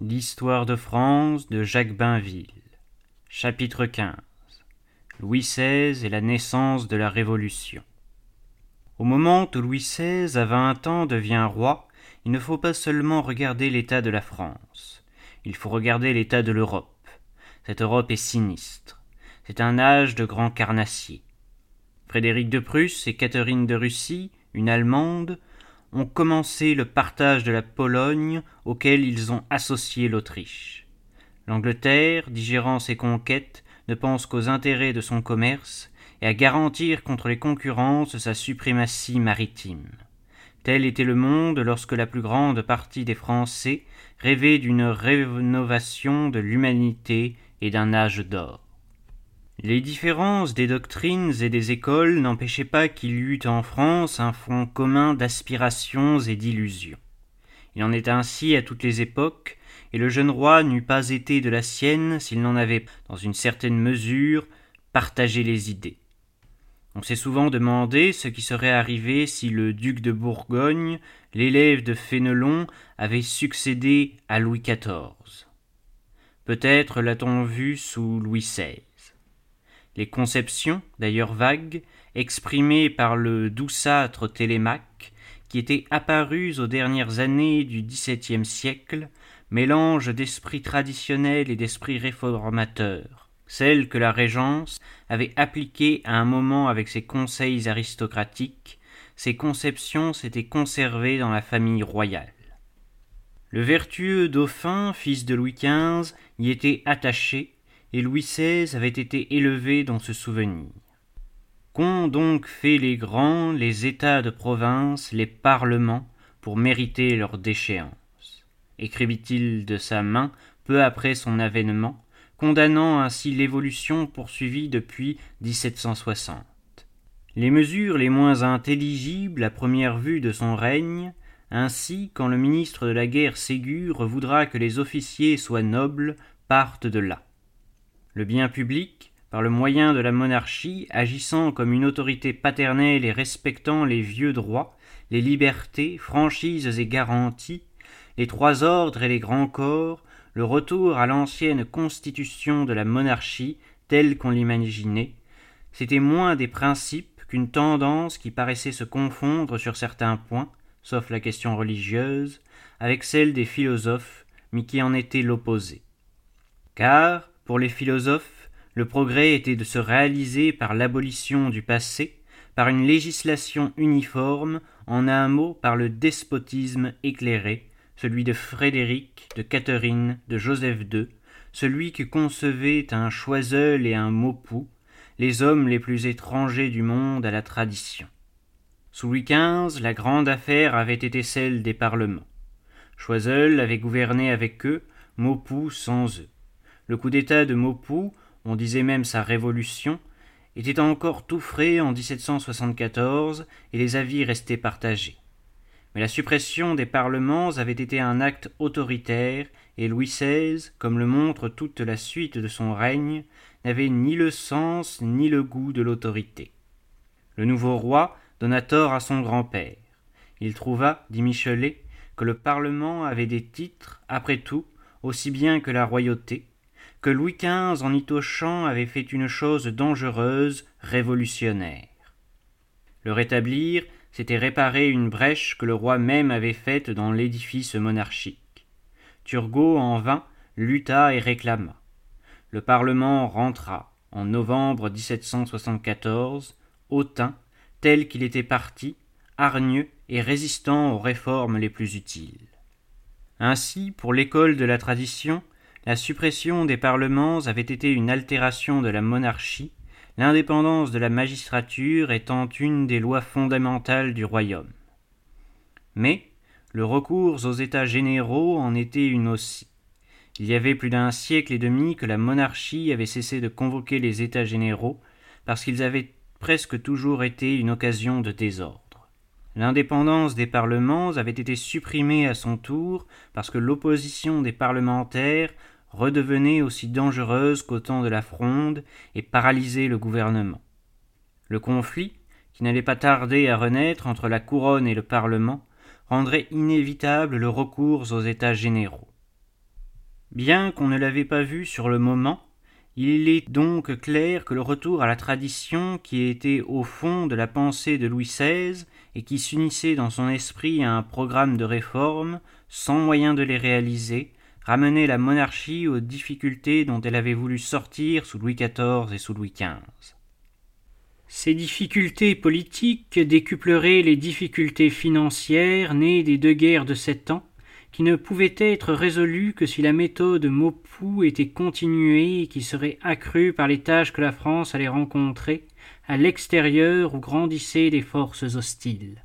L'histoire de France de Jacques Bainville. Chapitre XV. Louis XVI et la naissance de la Révolution. Au moment où Louis XVI, à vingt ans, devient roi, il ne faut pas seulement regarder l'état de la France, il faut regarder l'état de l'Europe. Cette Europe est sinistre. C'est un âge de grands carnassiers. Frédéric de Prusse et Catherine de Russie, une Allemande, ont commencé le partage de la Pologne auquel ils ont associé l'Autriche. L'Angleterre, digérant ses conquêtes, ne pense qu'aux intérêts de son commerce et à garantir contre les concurrences sa suprématie maritime. Tel était le monde lorsque la plus grande partie des Français rêvait d'une rénovation de l'humanité et d'un âge d'or. Les différences des doctrines et des écoles n'empêchaient pas qu'il y eût en France un front commun d'aspirations et d'illusions. Il en est ainsi à toutes les époques, et le jeune roi n'eût pas été de la sienne s'il n'en avait, dans une certaine mesure, partagé les idées. On s'est souvent demandé ce qui serait arrivé si le duc de Bourgogne, l'élève de Fénelon, avait succédé à Louis XIV. Peut-être l'a-t-on vu sous Louis XVI. Les conceptions, d'ailleurs vagues, exprimées par le douceâtre Télémaque, qui étaient apparues aux dernières années du XVIIe siècle, mélange d'esprit traditionnel et d'esprit réformateur, celles que la Régence avait appliquées à un moment avec ses conseils aristocratiques, ces conceptions s'étaient conservées dans la famille royale. Le vertueux dauphin, fils de Louis XV, y était attaché, et Louis XVI avait été élevé dans ce souvenir. Qu'ont donc fait les grands, les États de province, les parlements, pour mériter leur déchéance? Écrivit-il de sa main peu après son avènement, condamnant ainsi l'évolution poursuivie depuis 1760. Les mesures les moins intelligibles à première vue de son règne, ainsi quand le ministre de la guerre Ségur voudra que les officiers soient nobles, partent de là. Le bien public, par le moyen de la monarchie, agissant comme une autorité paternelle et respectant les vieux droits, les libertés, franchises et garanties, les trois ordres et les grands corps, le retour à l'ancienne constitution de la monarchie telle qu'on l'imaginait, c'était moins des principes qu'une tendance qui paraissait se confondre sur certains points, sauf la question religieuse, avec celle des philosophes, mais qui en était l'opposé. Car, pour les philosophes, le progrès était de se réaliser par l'abolition du passé, par une législation uniforme, en un mot par le despotisme éclairé, celui de Frédéric, de Catherine, de Joseph II, celui que concevaient un Choiseul et un Maupoux, les hommes les plus étrangers du monde à la tradition. Sous Louis XV, la grande affaire avait été celle des parlements. Choiseul avait gouverné avec eux, Maupoux sans eux. Le coup d'État de Maupoux, on disait même sa révolution, était encore tout frais en 1774 et les avis restaient partagés. Mais la suppression des parlements avait été un acte autoritaire et Louis XVI, comme le montre toute la suite de son règne, n'avait ni le sens ni le goût de l'autorité. Le nouveau roi donna tort à son grand-père. Il trouva, dit Michelet, que le Parlement avait des titres, après tout, aussi bien que la royauté, que Louis XV en y touchant avait fait une chose dangereuse, révolutionnaire. Le rétablir, c'était réparer une brèche que le roi même avait faite dans l'édifice monarchique. Turgot en vain lutta et réclama. Le Parlement rentra, en novembre 1774, hautain, tel qu'il était parti, hargneux et résistant aux réformes les plus utiles. Ainsi, pour l'école de la tradition, la suppression des parlements avait été une altération de la monarchie, l'indépendance de la magistrature étant une des lois fondamentales du royaume. Mais le recours aux États généraux en était une aussi. Il y avait plus d'un siècle et demi que la monarchie avait cessé de convoquer les États généraux parce qu'ils avaient presque toujours été une occasion de désordre. L'indépendance des parlements avait été supprimée à son tour parce que l'opposition des parlementaires redevenait aussi dangereuse qu'au temps de la Fronde et paralysait le gouvernement. Le conflit, qui n'allait pas tarder à renaître entre la couronne et le Parlement, rendrait inévitable le recours aux États généraux. Bien qu'on ne l'avait pas vu sur le moment, il est donc clair que le retour à la tradition qui était au fond de la pensée de Louis XVI et qui s'unissait dans son esprit à un programme de réforme, sans moyen de les réaliser, ramenait la monarchie aux difficultés dont elle avait voulu sortir sous Louis XIV et sous Louis XV. Ces difficultés politiques décupleraient les difficultés financières nées des deux guerres de sept ans, qui ne pouvaient être résolues que si la méthode Maupoux était continuée et qui serait accrue par les tâches que la France allait rencontrer à l'extérieur où grandissaient des forces hostiles.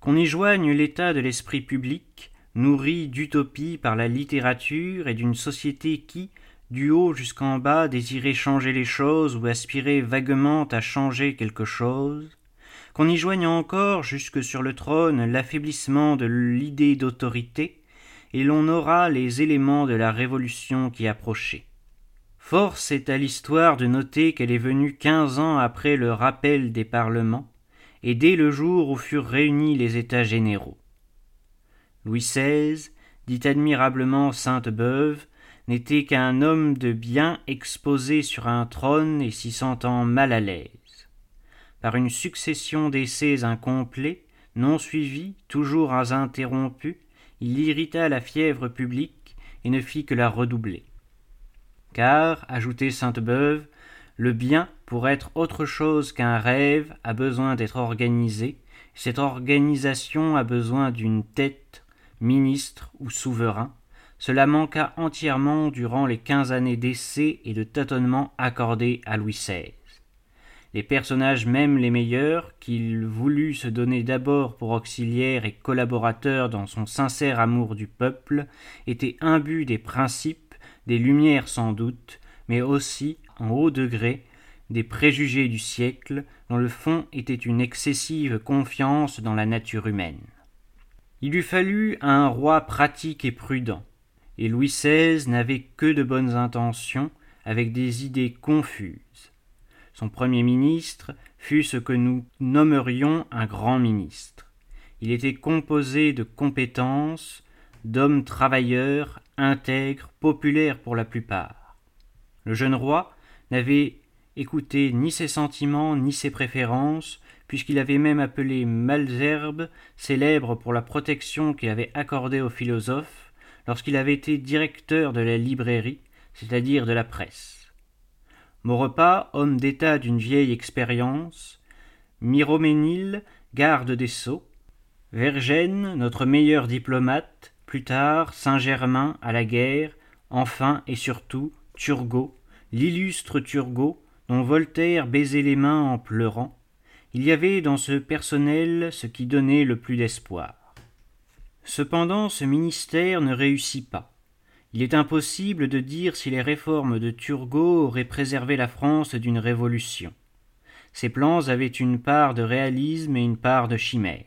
Qu'on y joigne l'état de l'esprit public, nourri d'utopie par la littérature et d'une société qui, du haut jusqu'en bas, désirait changer les choses ou aspirait vaguement à changer quelque chose, qu'on y joigne encore jusque sur le trône l'affaiblissement de l'idée d'autorité, et l'on aura les éléments de la révolution qui approchait. Force est à l'histoire de noter qu'elle est venue quinze ans après le rappel des parlements, et dès le jour où furent réunis les États généraux. Louis XVI, dit admirablement Sainte-Beuve, n'était qu'un homme de bien exposé sur un trône et s'y sentant mal à l'aise. Par une succession d'essais incomplets, non suivis, toujours interrompus, il irrita la fièvre publique et ne fit que la redoubler. Car, ajoutait Sainte-Beuve, le bien, pour être autre chose qu'un rêve, a besoin d'être organisé, cette organisation a besoin d'une tête, ministre ou souverain, cela manqua entièrement durant les quinze années d'essais et de tâtonnements accordés à Louis XVI. Les personnages même les meilleurs, qu'il voulut se donner d'abord pour auxiliaires et collaborateurs dans son sincère amour du peuple, étaient imbus des principes, des lumières sans doute, mais aussi, en haut degré, des préjugés du siècle, dont le fond était une excessive confiance dans la nature humaine. Il eût fallu un roi pratique et prudent, et Louis XVI n'avait que de bonnes intentions, avec des idées confuses. Son premier ministre fut ce que nous nommerions un grand ministre. Il était composé de compétences, d'hommes travailleurs, intègres, populaires pour la plupart. Le jeune roi n'avait écouté ni ses sentiments ni ses préférences, puisqu'il avait même appelé Malzerbe, célèbre pour la protection qu'il avait accordée aux philosophes, lorsqu'il avait été directeur de la librairie, c'est-à-dire de la presse. Maurepas, homme d'État d'une vieille expérience, Miroménil, garde des sceaux, Vergène, notre meilleur diplomate, plus tard Saint-Germain à la guerre, enfin et surtout Turgot, l'illustre Turgot, dont Voltaire baisait les mains en pleurant, il y avait dans ce personnel ce qui donnait le plus d'espoir. Cependant, ce ministère ne réussit pas. Il est impossible de dire si les réformes de Turgot auraient préservé la France d'une révolution. Ses plans avaient une part de réalisme et une part de chimère.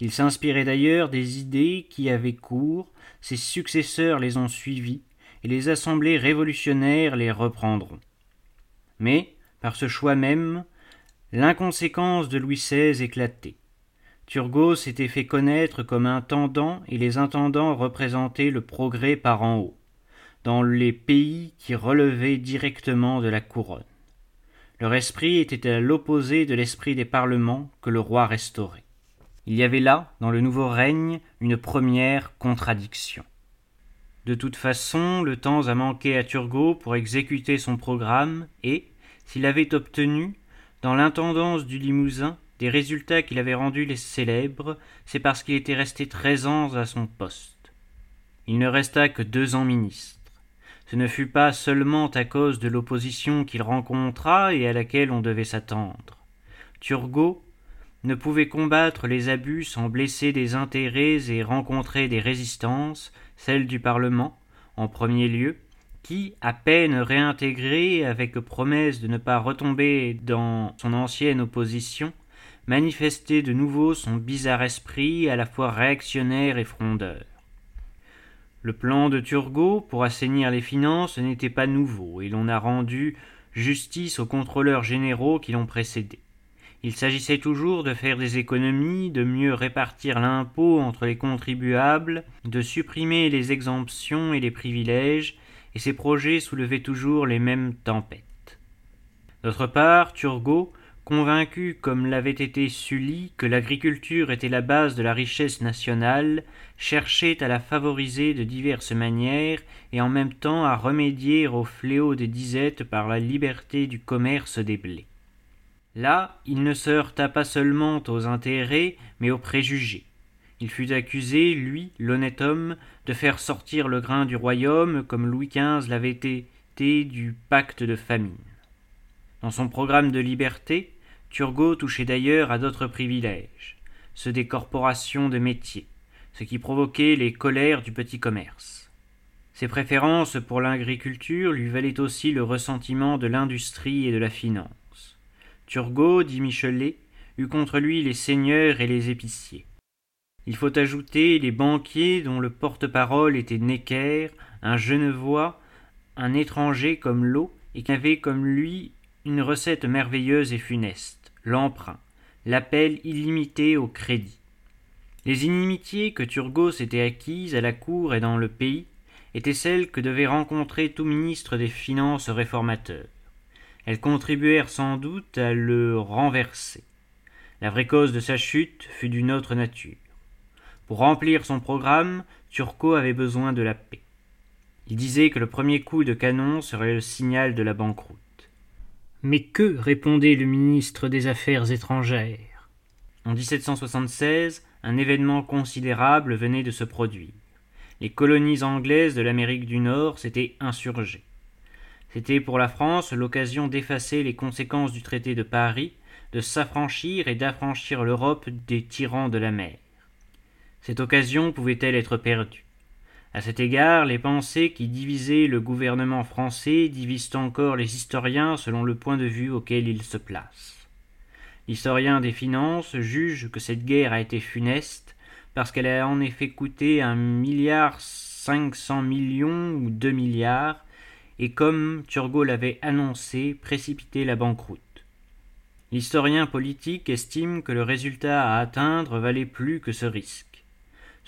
Il s'inspirait d'ailleurs des idées qui avaient cours, ses successeurs les ont suivies, et les assemblées révolutionnaires les reprendront. Mais, par ce choix même, l'inconséquence de Louis XVI éclatait. Turgot s'était fait connaître comme intendant et les intendants représentaient le progrès par en haut, dans les pays qui relevaient directement de la couronne. Leur esprit était à l'opposé de l'esprit des parlements que le roi restaurait. Il y avait là, dans le nouveau règne, une première contradiction. De toute façon, le temps a manqué à Turgot pour exécuter son programme et, s'il avait obtenu, dans l'intendance du Limousin, des résultats qu'il avait rendus les célèbres, c'est parce qu'il était resté treize ans à son poste. Il ne resta que deux ans ministre. Ce ne fut pas seulement à cause de l'opposition qu'il rencontra et à laquelle on devait s'attendre. Turgot ne pouvait combattre les abus sans blesser des intérêts et rencontrer des résistances, celles du Parlement, en premier lieu, qui, à peine réintégré avec promesse de ne pas retomber dans son ancienne opposition, manifestait de nouveau son bizarre esprit à la fois réactionnaire et frondeur. Le plan de Turgot pour assainir les finances n'était pas nouveau, et l'on a rendu justice aux contrôleurs généraux qui l'ont précédé. Il s'agissait toujours de faire des économies, de mieux répartir l'impôt entre les contribuables, de supprimer les exemptions et les privilèges, et ces projets soulevaient toujours les mêmes tempêtes. D'autre part, Turgot, convaincu comme l'avait été Sully que l'agriculture était la base de la richesse nationale, cherchait à la favoriser de diverses manières et en même temps à remédier au fléau des disettes par la liberté du commerce des blés. Là, il ne se heurta pas seulement aux intérêts, mais aux préjugés. Il fut accusé, lui, l'honnête homme, de faire sortir le grain du royaume, comme Louis XV l'avait été du pacte de famine. Dans son programme de liberté, Turgot touchait d'ailleurs à d'autres privilèges, ceux des corporations de métiers, ce qui provoquait les colères du petit commerce. Ses préférences pour l'agriculture lui valaient aussi le ressentiment de l'industrie et de la finance. Turgot, dit Michelet, eut contre lui les seigneurs et les épiciers. Il faut ajouter les banquiers dont le porte-parole était Necker, un genevois, un étranger comme l'eau, et qui avait comme lui une recette merveilleuse et funeste, l'emprunt, l'appel illimité au crédit. Les inimitiés que Turgot s'était acquises à la cour et dans le pays étaient celles que devait rencontrer tout ministre des Finances réformateur. Elles contribuèrent sans doute à le renverser. La vraie cause de sa chute fut d'une autre nature. Pour remplir son programme, Turco avait besoin de la paix. Il disait que le premier coup de canon serait le signal de la banqueroute. Mais que répondait le ministre des Affaires étrangères? En 1776, un événement considérable venait de se produire. Les colonies anglaises de l'Amérique du Nord s'étaient insurgées. C'était pour la France l'occasion d'effacer les conséquences du traité de Paris, de s'affranchir et d'affranchir l'Europe des tyrans de la mer. Cette occasion pouvait-elle être perdue? À cet égard, les pensées qui divisaient le gouvernement français divisent encore les historiens selon le point de vue auquel ils se placent. L'historien des finances juge que cette guerre a été funeste parce qu'elle a en effet coûté un milliard cinq cents millions ou deux milliards et comme Turgot l'avait annoncé, précipiter la banqueroute. L'historien politique estime que le résultat à atteindre valait plus que ce risque.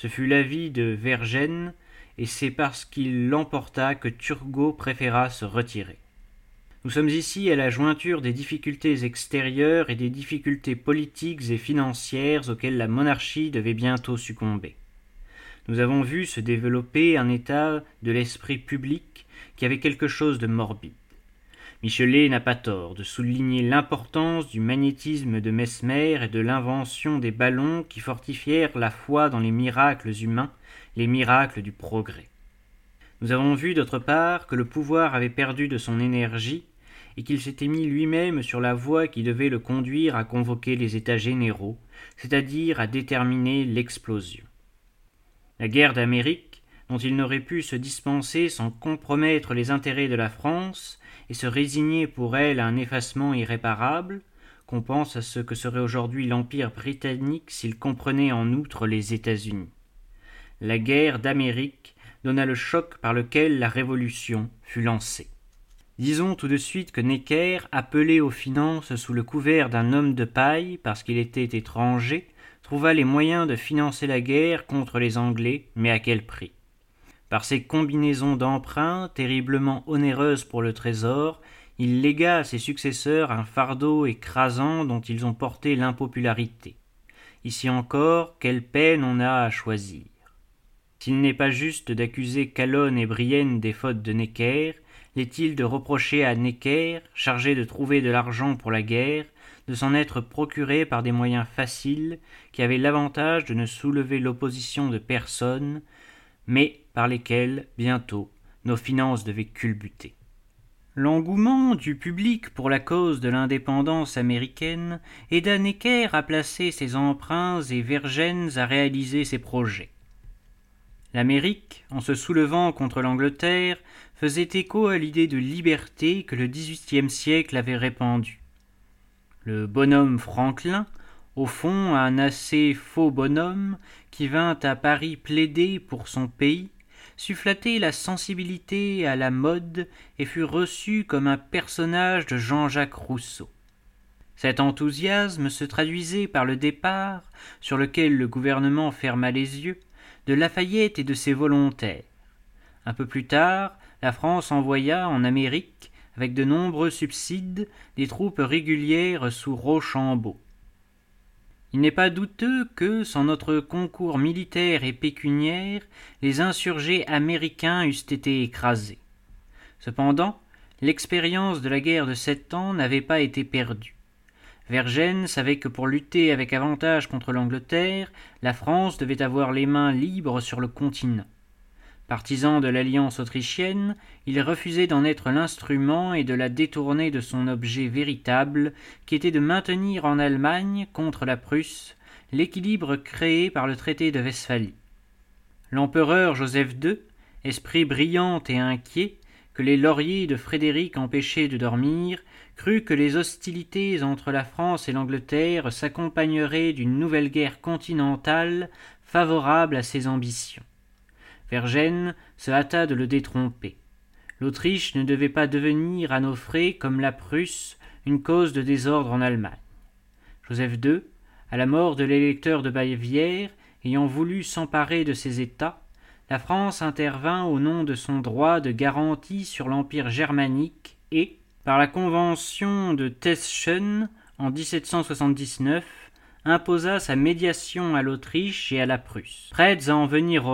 Ce fut l'avis de Vergennes, et c'est parce qu'il l'emporta que Turgot préféra se retirer. Nous sommes ici à la jointure des difficultés extérieures et des difficultés politiques et financières auxquelles la monarchie devait bientôt succomber. Nous avons vu se développer un état de l'esprit public qui avait quelque chose de morbide. Michelet n'a pas tort de souligner l'importance du magnétisme de Mesmer et de l'invention des ballons qui fortifièrent la foi dans les miracles humains, les miracles du progrès. Nous avons vu d'autre part que le pouvoir avait perdu de son énergie et qu'il s'était mis lui-même sur la voie qui devait le conduire à convoquer les États généraux, c'est-à-dire à déterminer l'explosion. La guerre d'Amérique dont il n'aurait pu se dispenser sans compromettre les intérêts de la France et se résigner pour elle à un effacement irréparable, qu'on pense à ce que serait aujourd'hui l'Empire britannique s'il comprenait en outre les États-Unis. La guerre d'Amérique donna le choc par lequel la Révolution fut lancée. Disons tout de suite que Necker, appelé aux finances sous le couvert d'un homme de paille parce qu'il était étranger, trouva les moyens de financer la guerre contre les Anglais, mais à quel prix? Par ces combinaisons d'emprunts terriblement onéreuses pour le trésor, il légua à ses successeurs un fardeau écrasant dont ils ont porté l'impopularité. Ici encore, quelle peine on a à choisir. S'il n'est pas juste d'accuser Calonne et Brienne des fautes de Necker, l'est-il de reprocher à Necker, chargé de trouver de l'argent pour la guerre, de s'en être procuré par des moyens faciles, qui avaient l'avantage de ne soulever l'opposition de personne, mais par lesquels, bientôt, nos finances devaient culbuter. L'engouement du public pour la cause de l'indépendance américaine aida Necker à placer ses emprunts et Vergennes à réaliser ses projets. L'Amérique, en se soulevant contre l'Angleterre, faisait écho à l'idée de liberté que le XVIIIe siècle avait répandue. Le bonhomme Franklin, au fond un assez faux bonhomme qui vint à Paris plaider pour son pays, flatter la sensibilité à la mode et fut reçu comme un personnage de Jean-Jacques Rousseau. Cet enthousiasme se traduisait par le départ, sur lequel le gouvernement ferma les yeux, de Lafayette et de ses volontaires. Un peu plus tard, la France envoya en Amérique, avec de nombreux subsides, des troupes régulières sous Rochambeau. Il n'est pas douteux que, sans notre concours militaire et pécuniaire, les insurgés américains eussent été écrasés. Cependant, l'expérience de la guerre de sept ans n'avait pas été perdue. Vergennes savait que pour lutter avec avantage contre l'Angleterre, la France devait avoir les mains libres sur le continent. Partisan de l'alliance autrichienne, il refusait d'en être l'instrument et de la détourner de son objet véritable, qui était de maintenir en Allemagne, contre la Prusse, l'équilibre créé par le traité de Westphalie. L'empereur Joseph II, esprit brillant et inquiet, que les lauriers de Frédéric empêchaient de dormir, crut que les hostilités entre la France et l'Angleterre s'accompagneraient d'une nouvelle guerre continentale favorable à ses ambitions. Vergennes se hâta de le détromper. L'Autriche ne devait pas devenir à nos frais, comme la Prusse, une cause de désordre en Allemagne. Joseph II, à la mort de l'électeur de Bavière, ayant voulu s'emparer de ces États, la France intervint au nom de son droit de garantie sur l'empire germanique et, par la convention de Teschen en 1779, imposa sa médiation à l'Autriche et à la Prusse, prêtes à en venir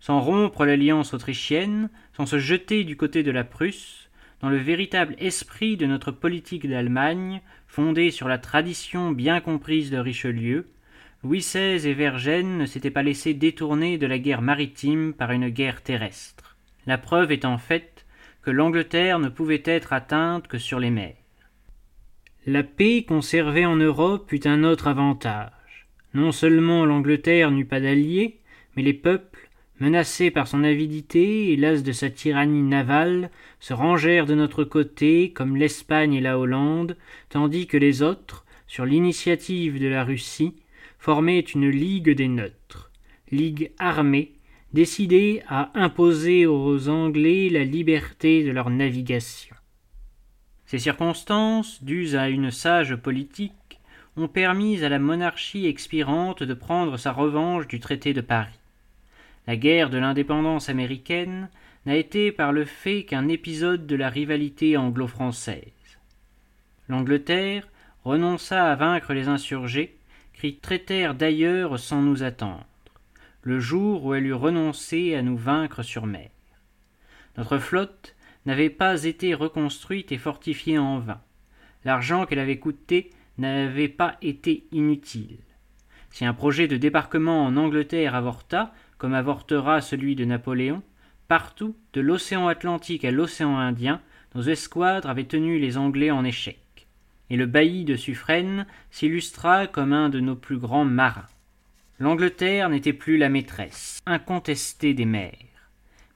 sans rompre l'alliance autrichienne, sans se jeter du côté de la Prusse, dans le véritable esprit de notre politique d'Allemagne, fondée sur la tradition bien comprise de Richelieu, Louis XVI et Vergennes ne s'étaient pas laissés détourner de la guerre maritime par une guerre terrestre. La preuve étant faite que l'Angleterre ne pouvait être atteinte que sur les mers. La paix conservée en Europe eut un autre avantage. Non seulement l'Angleterre n'eut pas d'alliés, mais les peuples, menacés par son avidité et las de sa tyrannie navale, se rangèrent de notre côté comme l'Espagne et la Hollande, tandis que les autres, sur l'initiative de la Russie, formaient une ligue des neutres, ligue armée, décidée à imposer aux Anglais la liberté de leur navigation. Ces circonstances, dues à une sage politique, ont permis à la monarchie expirante de prendre sa revanche du traité de Paris. La guerre de l'indépendance américaine n'a été par le fait qu'un épisode de la rivalité anglo-française. L'Angleterre renonça à vaincre les insurgés, qui traitèrent d'ailleurs sans nous attendre, le jour où elle eut renoncé à nous vaincre sur mer. Notre flotte n'avait pas été reconstruite et fortifiée en vain. L'argent qu'elle avait coûté n'avait pas été inutile. Si un projet de débarquement en Angleterre avorta, comme avortera celui de Napoléon, partout, de l'océan Atlantique à l'océan Indien, nos escouadres avaient tenu les Anglais en échec, et le bailli de Suffren s'illustra comme un de nos plus grands marins. L'Angleterre n'était plus la maîtresse, incontestée des mers,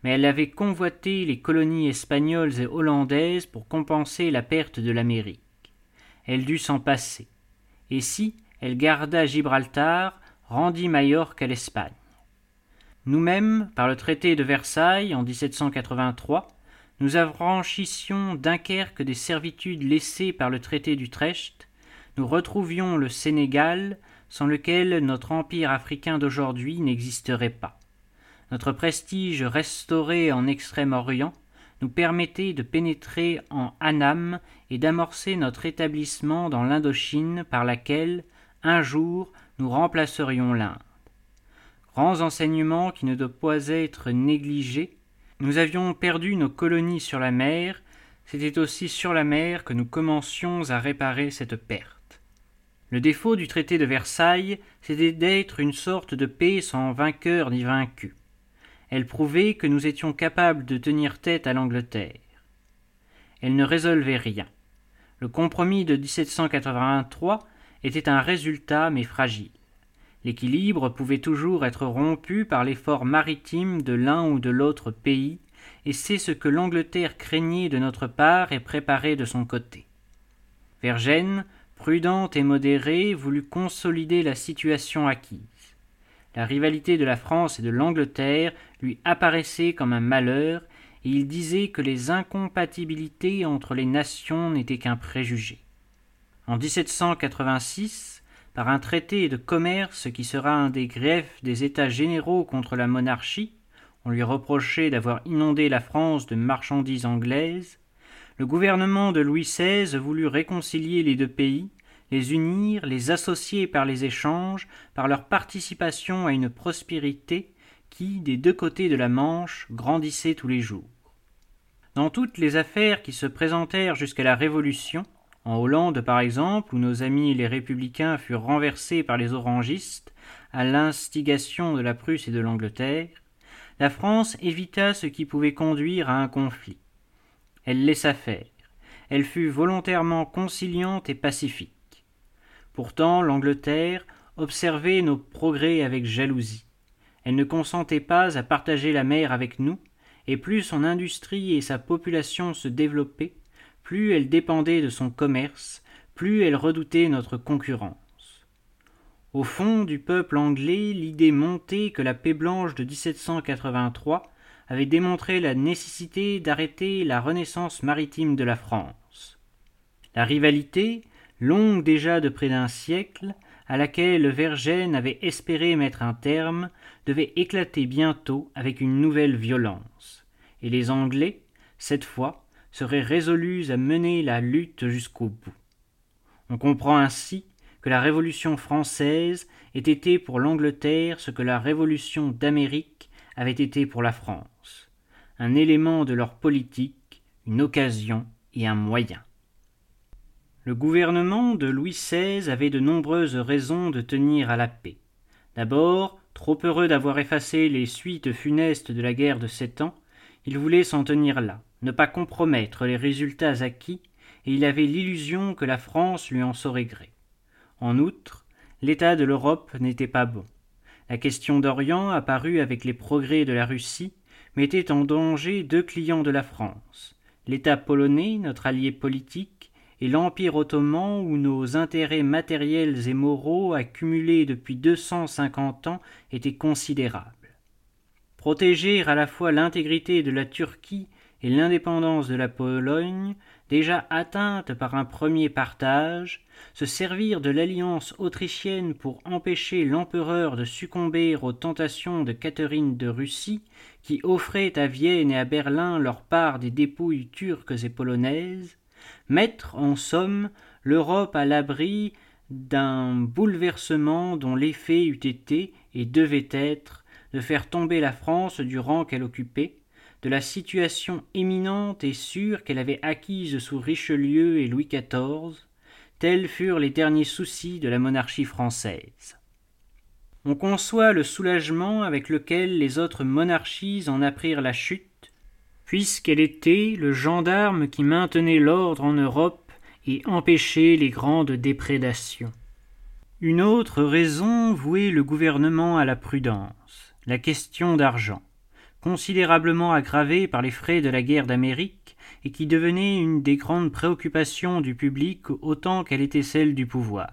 mais elle avait convoité les colonies espagnoles et hollandaises pour compenser la perte de l'Amérique. Elle dut s'en passer, et si elle garda Gibraltar, rendit Majorque à l'Espagne. Nous-mêmes, par le traité de Versailles en 1783, nous affranchissions Dunkerque des servitudes laissées par le traité d'Utrecht, nous retrouvions le Sénégal, sans lequel notre empire africain d'aujourd'hui n'existerait pas. Notre prestige restauré en Extrême-Orient nous permettait de pénétrer en Annam et d'amorcer notre établissement dans l'Indochine par laquelle, un jour, nous remplacerions l'Inde grands enseignements qui ne doivent pas être négligés. Nous avions perdu nos colonies sur la mer, c'était aussi sur la mer que nous commencions à réparer cette perte. Le défaut du traité de Versailles, c'était d'être une sorte de paix sans vainqueur ni vaincu. Elle prouvait que nous étions capables de tenir tête à l'Angleterre. Elle ne résolvait rien. Le compromis de 1783 était un résultat mais fragile. L'équilibre pouvait toujours être rompu par l'effort maritime de l'un ou de l'autre pays, et c'est ce que l'Angleterre craignait de notre part et préparait de son côté. Vergennes, prudente et modérée, voulut consolider la situation acquise. La rivalité de la France et de l'Angleterre lui apparaissait comme un malheur, et il disait que les incompatibilités entre les nations n'étaient qu'un préjugé. En 1786, par un traité de commerce qui sera un des greffes des États généraux contre la monarchie, on lui reprochait d'avoir inondé la France de marchandises anglaises, le gouvernement de Louis XVI voulut réconcilier les deux pays, les unir, les associer par les échanges, par leur participation à une prospérité qui, des deux côtés de la Manche, grandissait tous les jours. Dans toutes les affaires qui se présentèrent jusqu'à la Révolution, en Hollande par exemple, où nos amis les républicains furent renversés par les orangistes, à l'instigation de la Prusse et de l'Angleterre, la France évita ce qui pouvait conduire à un conflit. Elle laissa faire. Elle fut volontairement conciliante et pacifique. Pourtant, l'Angleterre observait nos progrès avec jalousie. Elle ne consentait pas à partager la mer avec nous, et plus son industrie et sa population se développaient, plus elle dépendait de son commerce, plus elle redoutait notre concurrence. Au fond du peuple anglais, l'idée montait que la paix blanche de 1783 avait démontré la nécessité d'arrêter la renaissance maritime de la France. La rivalité, longue déjà de près d'un siècle, à laquelle Vergennes avait espéré mettre un terme, devait éclater bientôt avec une nouvelle violence, et les Anglais, cette fois, seraient résolus à mener la lutte jusqu'au bout. On comprend ainsi que la Révolution française ait été pour l'Angleterre ce que la Révolution d'Amérique avait été pour la France, un élément de leur politique, une occasion et un moyen. Le gouvernement de Louis XVI avait de nombreuses raisons de tenir à la paix. D'abord, trop heureux d'avoir effacé les suites funestes de la guerre de sept ans, il voulait s'en tenir là, ne pas compromettre les résultats acquis, et il avait l'illusion que la France lui en saurait gré. En outre, l'état de l'Europe n'était pas bon. La question d'Orient, apparue avec les progrès de la Russie, mettait en danger deux clients de la France, l'État polonais, notre allié politique, et l'Empire ottoman où nos intérêts matériels et moraux accumulés depuis deux cent cinquante ans étaient considérables. Protéger à la fois l'intégrité de la Turquie et l'indépendance de la Pologne déjà atteinte par un premier partage, se servir de l'alliance autrichienne pour empêcher l'empereur de succomber aux tentations de Catherine de Russie, qui offrait à Vienne et à Berlin leur part des dépouilles turques et polonaises, mettre en somme l'Europe à l'abri d'un bouleversement dont l'effet eût été et devait être de faire tomber la France du rang qu'elle occupait, de la situation éminente et sûre qu'elle avait acquise sous Richelieu et Louis XIV, tels furent les derniers soucis de la monarchie française. On conçoit le soulagement avec lequel les autres monarchies en apprirent la chute, puisqu'elle était le gendarme qui maintenait l'ordre en Europe et empêchait les grandes déprédations. Une autre raison vouait le gouvernement à la prudence, la question d'argent considérablement aggravée par les frais de la guerre d'Amérique et qui devenait une des grandes préoccupations du public autant qu'elle était celle du pouvoir.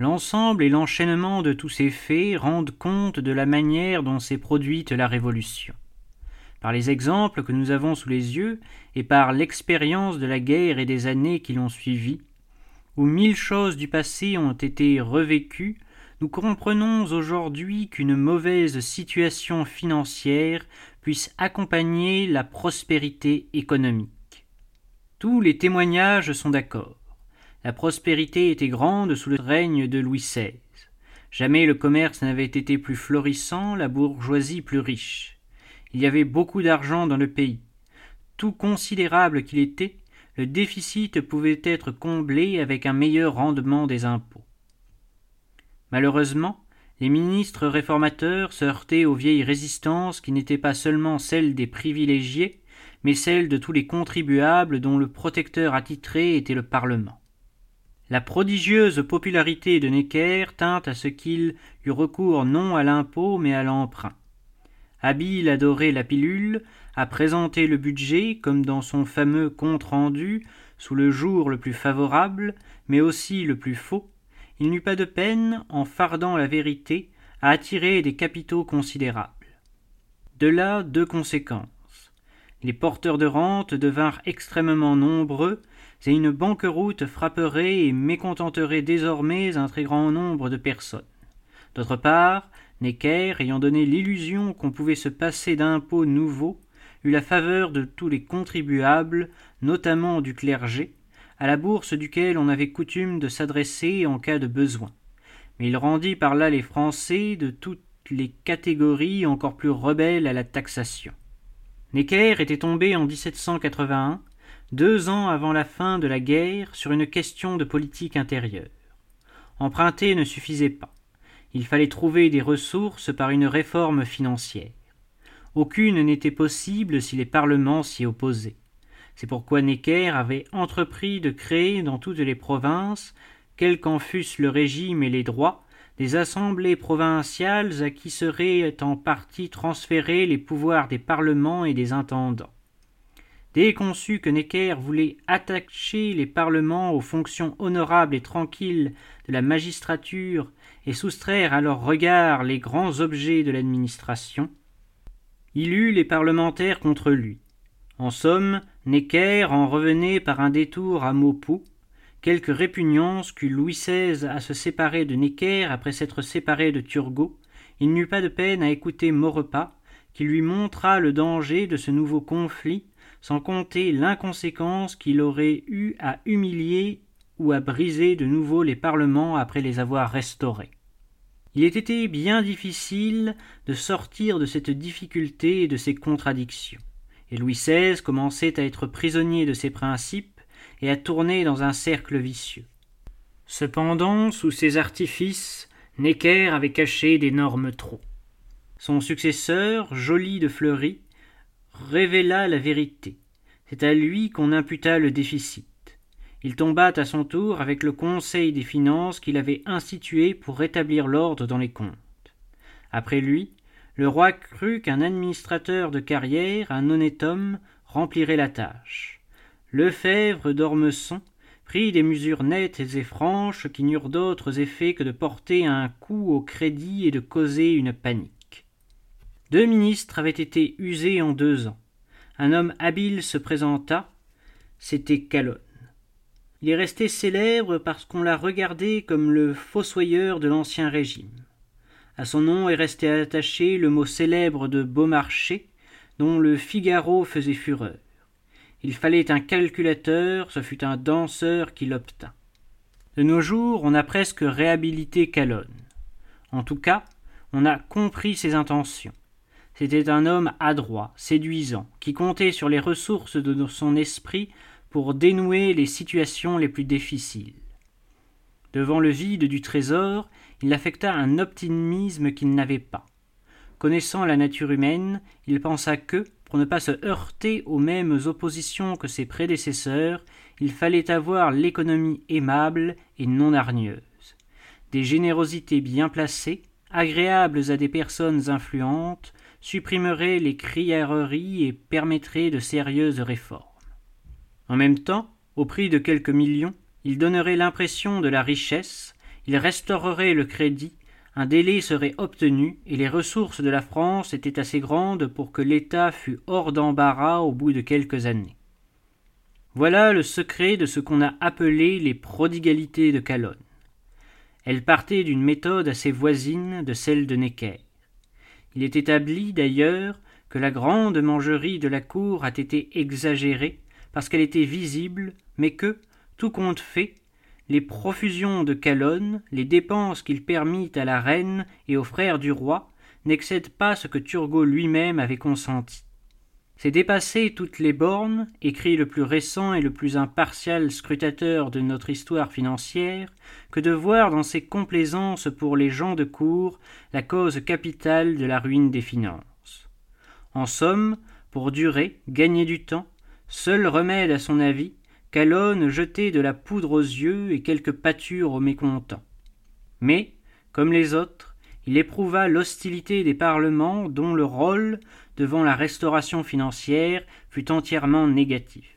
L'ensemble et l'enchaînement de tous ces faits rendent compte de la manière dont s'est produite la Révolution. Par les exemples que nous avons sous les yeux, et par l'expérience de la guerre et des années qui l'ont suivie, où mille choses du passé ont été revécues, nous comprenons aujourd'hui qu'une mauvaise situation financière puisse accompagner la prospérité économique. Tous les témoignages sont d'accord. La prospérité était grande sous le règne de Louis XVI. Jamais le commerce n'avait été plus florissant, la bourgeoisie plus riche. Il y avait beaucoup d'argent dans le pays. Tout considérable qu'il était, le déficit pouvait être comblé avec un meilleur rendement des impôts. Malheureusement, les ministres réformateurs se heurtaient aux vieilles résistances qui n'étaient pas seulement celles des privilégiés, mais celles de tous les contribuables dont le protecteur attitré était le Parlement. La prodigieuse popularité de Necker tint à ce qu'il eut recours non à l'impôt mais à l'emprunt. Habile à dorer la pilule, à présenter le budget, comme dans son fameux compte rendu, sous le jour le plus favorable, mais aussi le plus faux, il n'eut pas de peine, en fardant la vérité, à attirer des capitaux considérables. De là deux conséquences. Les porteurs de rente devinrent extrêmement nombreux, et une banqueroute frapperait et mécontenterait désormais un très grand nombre de personnes. D'autre part, Necker, ayant donné l'illusion qu'on pouvait se passer d'impôts nouveaux, eut la faveur de tous les contribuables, notamment du clergé, à la bourse duquel on avait coutume de s'adresser en cas de besoin. Mais il rendit par là les Français de toutes les catégories encore plus rebelles à la taxation. Necker était tombé en 1781, deux ans avant la fin de la guerre, sur une question de politique intérieure. Emprunter ne suffisait pas. Il fallait trouver des ressources par une réforme financière. Aucune n'était possible si les parlements s'y opposaient. C'est pourquoi Necker avait entrepris de créer dans toutes les provinces, quels qu'en fussent le régime et les droits, des assemblées provinciales à qui seraient en partie transférés les pouvoirs des parlements et des intendants. Dès qu'on sut que Necker voulait attacher les parlements aux fonctions honorables et tranquilles de la magistrature et soustraire à leur regard les grands objets de l'administration, il eut les parlementaires contre lui. En somme, Necker en revenait par un détour à Maupoux, quelque répugnance qu'eut Louis XVI à se séparer de Necker après s'être séparé de Turgot, il n'eut pas de peine à écouter Maurepas, qui lui montra le danger de ce nouveau conflit, sans compter l'inconséquence qu'il aurait eu à humilier ou à briser de nouveau les parlements après les avoir restaurés. Il était bien difficile de sortir de cette difficulté et de ces contradictions, et Louis XVI commençait à être prisonnier de ses principes et à tourner dans un cercle vicieux. Cependant, sous ces artifices, Necker avait caché d'énormes trous. Son successeur, Joly de Fleury, révéla la vérité. C'est à lui qu'on imputa le déficit. Il tomba à son tour avec le Conseil des finances qu'il avait institué pour rétablir l'ordre dans les comptes. Après lui, le roi crut qu'un administrateur de carrière, un honnête homme, remplirait la tâche. Lefebvre d'Ormesson prit des mesures nettes et franches qui n'eurent d'autres effets que de porter un coup au crédit et de causer une panique. Deux ministres avaient été usés en deux ans. Un homme habile se présenta, c'était Calonne. Il est resté célèbre parce qu'on l'a regardé comme le fossoyeur de l'Ancien Régime. À son nom est resté attaché le mot célèbre de Beaumarchais, dont le Figaro faisait fureur. Il fallait un calculateur, ce fut un danseur qui l'obtint. De nos jours, on a presque réhabilité Calonne. En tout cas, on a compris ses intentions. C'était un homme adroit, séduisant, qui comptait sur les ressources de son esprit pour dénouer les situations les plus difficiles. Devant le vide du trésor, il affecta un optimisme qu'il n'avait pas. Connaissant la nature humaine, il pensa que, pour ne pas se heurter aux mêmes oppositions que ses prédécesseurs, il fallait avoir l'économie aimable et non hargneuse, des générosités bien placées, agréables à des personnes influentes, supprimeraient les crièreries et permettraient de sérieuses réformes. En même temps, au prix de quelques millions, il donnerait l'impression de la richesse, il restaurerait le crédit, un délai serait obtenu et les ressources de la France étaient assez grandes pour que l'État fût hors d'embarras au bout de quelques années. Voilà le secret de ce qu'on a appelé les prodigalités de Calonne. Elles partaient d'une méthode assez voisine de celle de Necker. Il est établi d'ailleurs que la grande mangerie de la cour a été exagérée parce qu'elle était visible, mais que, tout compte fait, les profusions de Calonne, les dépenses qu'il permit à la reine et aux frères du roi, n'excèdent pas ce que Turgot lui-même avait consenti. C'est dépasser toutes les bornes, écrit le plus récent et le plus impartial scrutateur de notre histoire financière, que de voir dans ces complaisances pour les gens de cour la cause capitale de la ruine des finances. En somme, pour durer, gagner du temps, Seul remède à son avis, Calonne jetait de la poudre aux yeux et quelques pâtures aux mécontents. Mais, comme les autres, il éprouva l'hostilité des parlements dont le rôle, devant la restauration financière, fut entièrement négatif.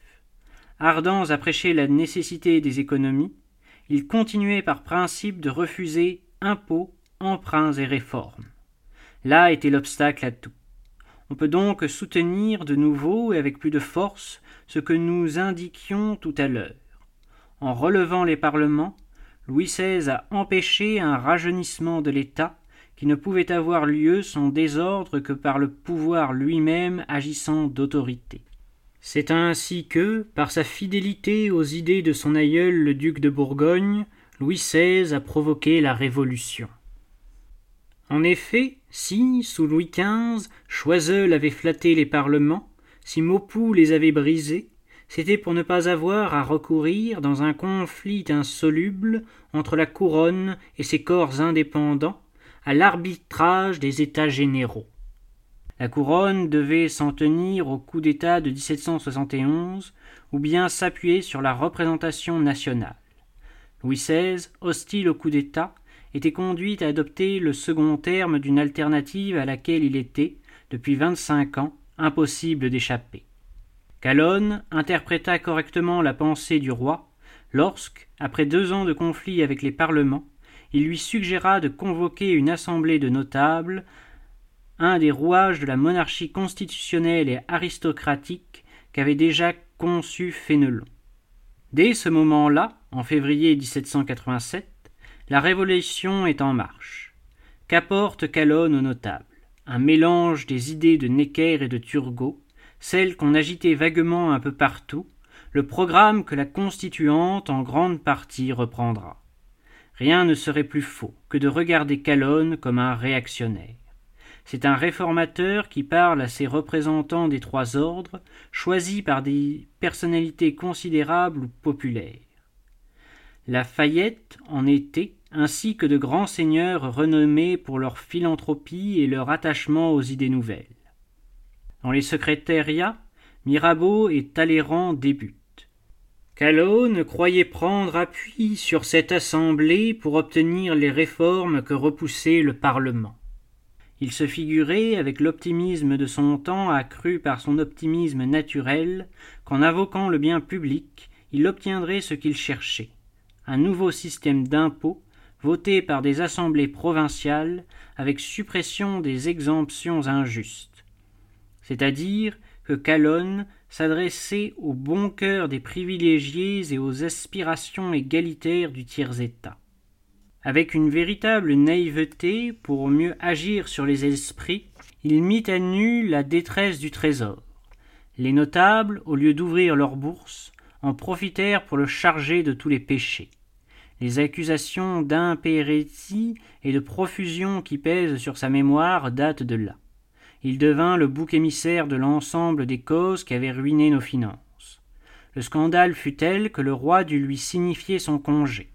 Ardents à prêcher la nécessité des économies, il continuait par principe de refuser impôts, emprunts et réformes. Là était l'obstacle à tout. On peut donc soutenir de nouveau et avec plus de force ce que nous indiquions tout à l'heure. en relevant les parlements, Louis XVI a empêché un rajeunissement de l'État qui ne pouvait avoir lieu sans désordre que par le pouvoir lui-même agissant d'autorité. C'est ainsi que, par sa fidélité aux idées de son aïeul le duc de Bourgogne, Louis XVI a provoqué la Révolution. En effet, si, sous Louis XV, Choiseul avait flatté les parlements, si Maupoux les avait brisés, c'était pour ne pas avoir à recourir dans un conflit insoluble entre la couronne et ses corps indépendants à l'arbitrage des États généraux. La couronne devait s'en tenir au coup d'État de 1771 ou bien s'appuyer sur la représentation nationale. Louis XVI, hostile au coup d'État, était conduit à adopter le second terme d'une alternative à laquelle il était, depuis vingt-cinq ans, impossible d'échapper. Calonne interpréta correctement la pensée du roi lorsque, après deux ans de conflit avec les parlements, il lui suggéra de convoquer une assemblée de notables un des rouages de la monarchie constitutionnelle et aristocratique qu'avait déjà conçu Fénelon. Dès ce moment-là, en février 1787, la Révolution est en marche. Qu'apporte Calonne aux notables Un mélange des idées de Necker et de Turgot, celles qu'on agitait vaguement un peu partout, le programme que la Constituante en grande partie reprendra. Rien ne serait plus faux que de regarder Calonne comme un réactionnaire. C'est un réformateur qui parle à ses représentants des trois ordres, choisis par des personnalités considérables ou populaires. Lafayette en était, ainsi que de grands seigneurs renommés pour leur philanthropie et leur attachement aux idées nouvelles. Dans les secrétariats, Mirabeau et Talleyrand débutent. Calonne croyait prendre appui sur cette assemblée pour obtenir les réformes que repoussait le Parlement. Il se figurait, avec l'optimisme de son temps accru par son optimisme naturel, qu'en invoquant le bien public, il obtiendrait ce qu'il cherchait un nouveau système d'impôts voté par des assemblées provinciales avec suppression des exemptions injustes. C'est-à-dire que Calonne s'adressait au bon cœur des privilégiés et aux aspirations égalitaires du tiers-État avec une véritable naïveté pour mieux agir sur les esprits, il mit à nu la détresse du trésor. Les notables, au lieu d'ouvrir leurs bourses, en profitèrent pour le charger de tous les péchés. Les accusations d'impérétie et de profusion qui pèsent sur sa mémoire datent de là. Il devint le bouc émissaire de l'ensemble des causes qui avaient ruiné nos finances. Le scandale fut tel que le roi dut lui signifier son congé.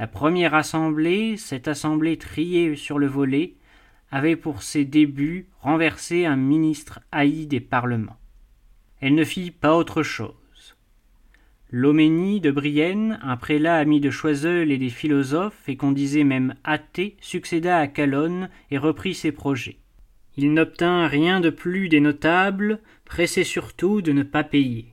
La première assemblée, cette assemblée triée sur le volet, avait pour ses débuts renversé un ministre haï des parlements. Elle ne fit pas autre chose. Loménie de Brienne, un prélat ami de Choiseul et des philosophes, et qu'on disait même athée, succéda à Calonne et reprit ses projets. Il n'obtint rien de plus des notables, pressé surtout de ne pas payer.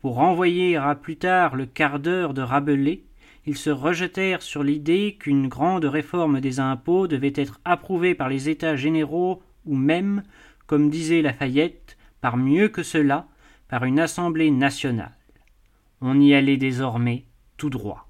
Pour renvoyer à plus tard le quart d'heure de Rabelais, ils se rejetèrent sur l'idée qu'une grande réforme des impôts devait être approuvée par les États généraux ou même, comme disait Lafayette, par mieux que cela, par une Assemblée nationale. On y allait désormais tout droit.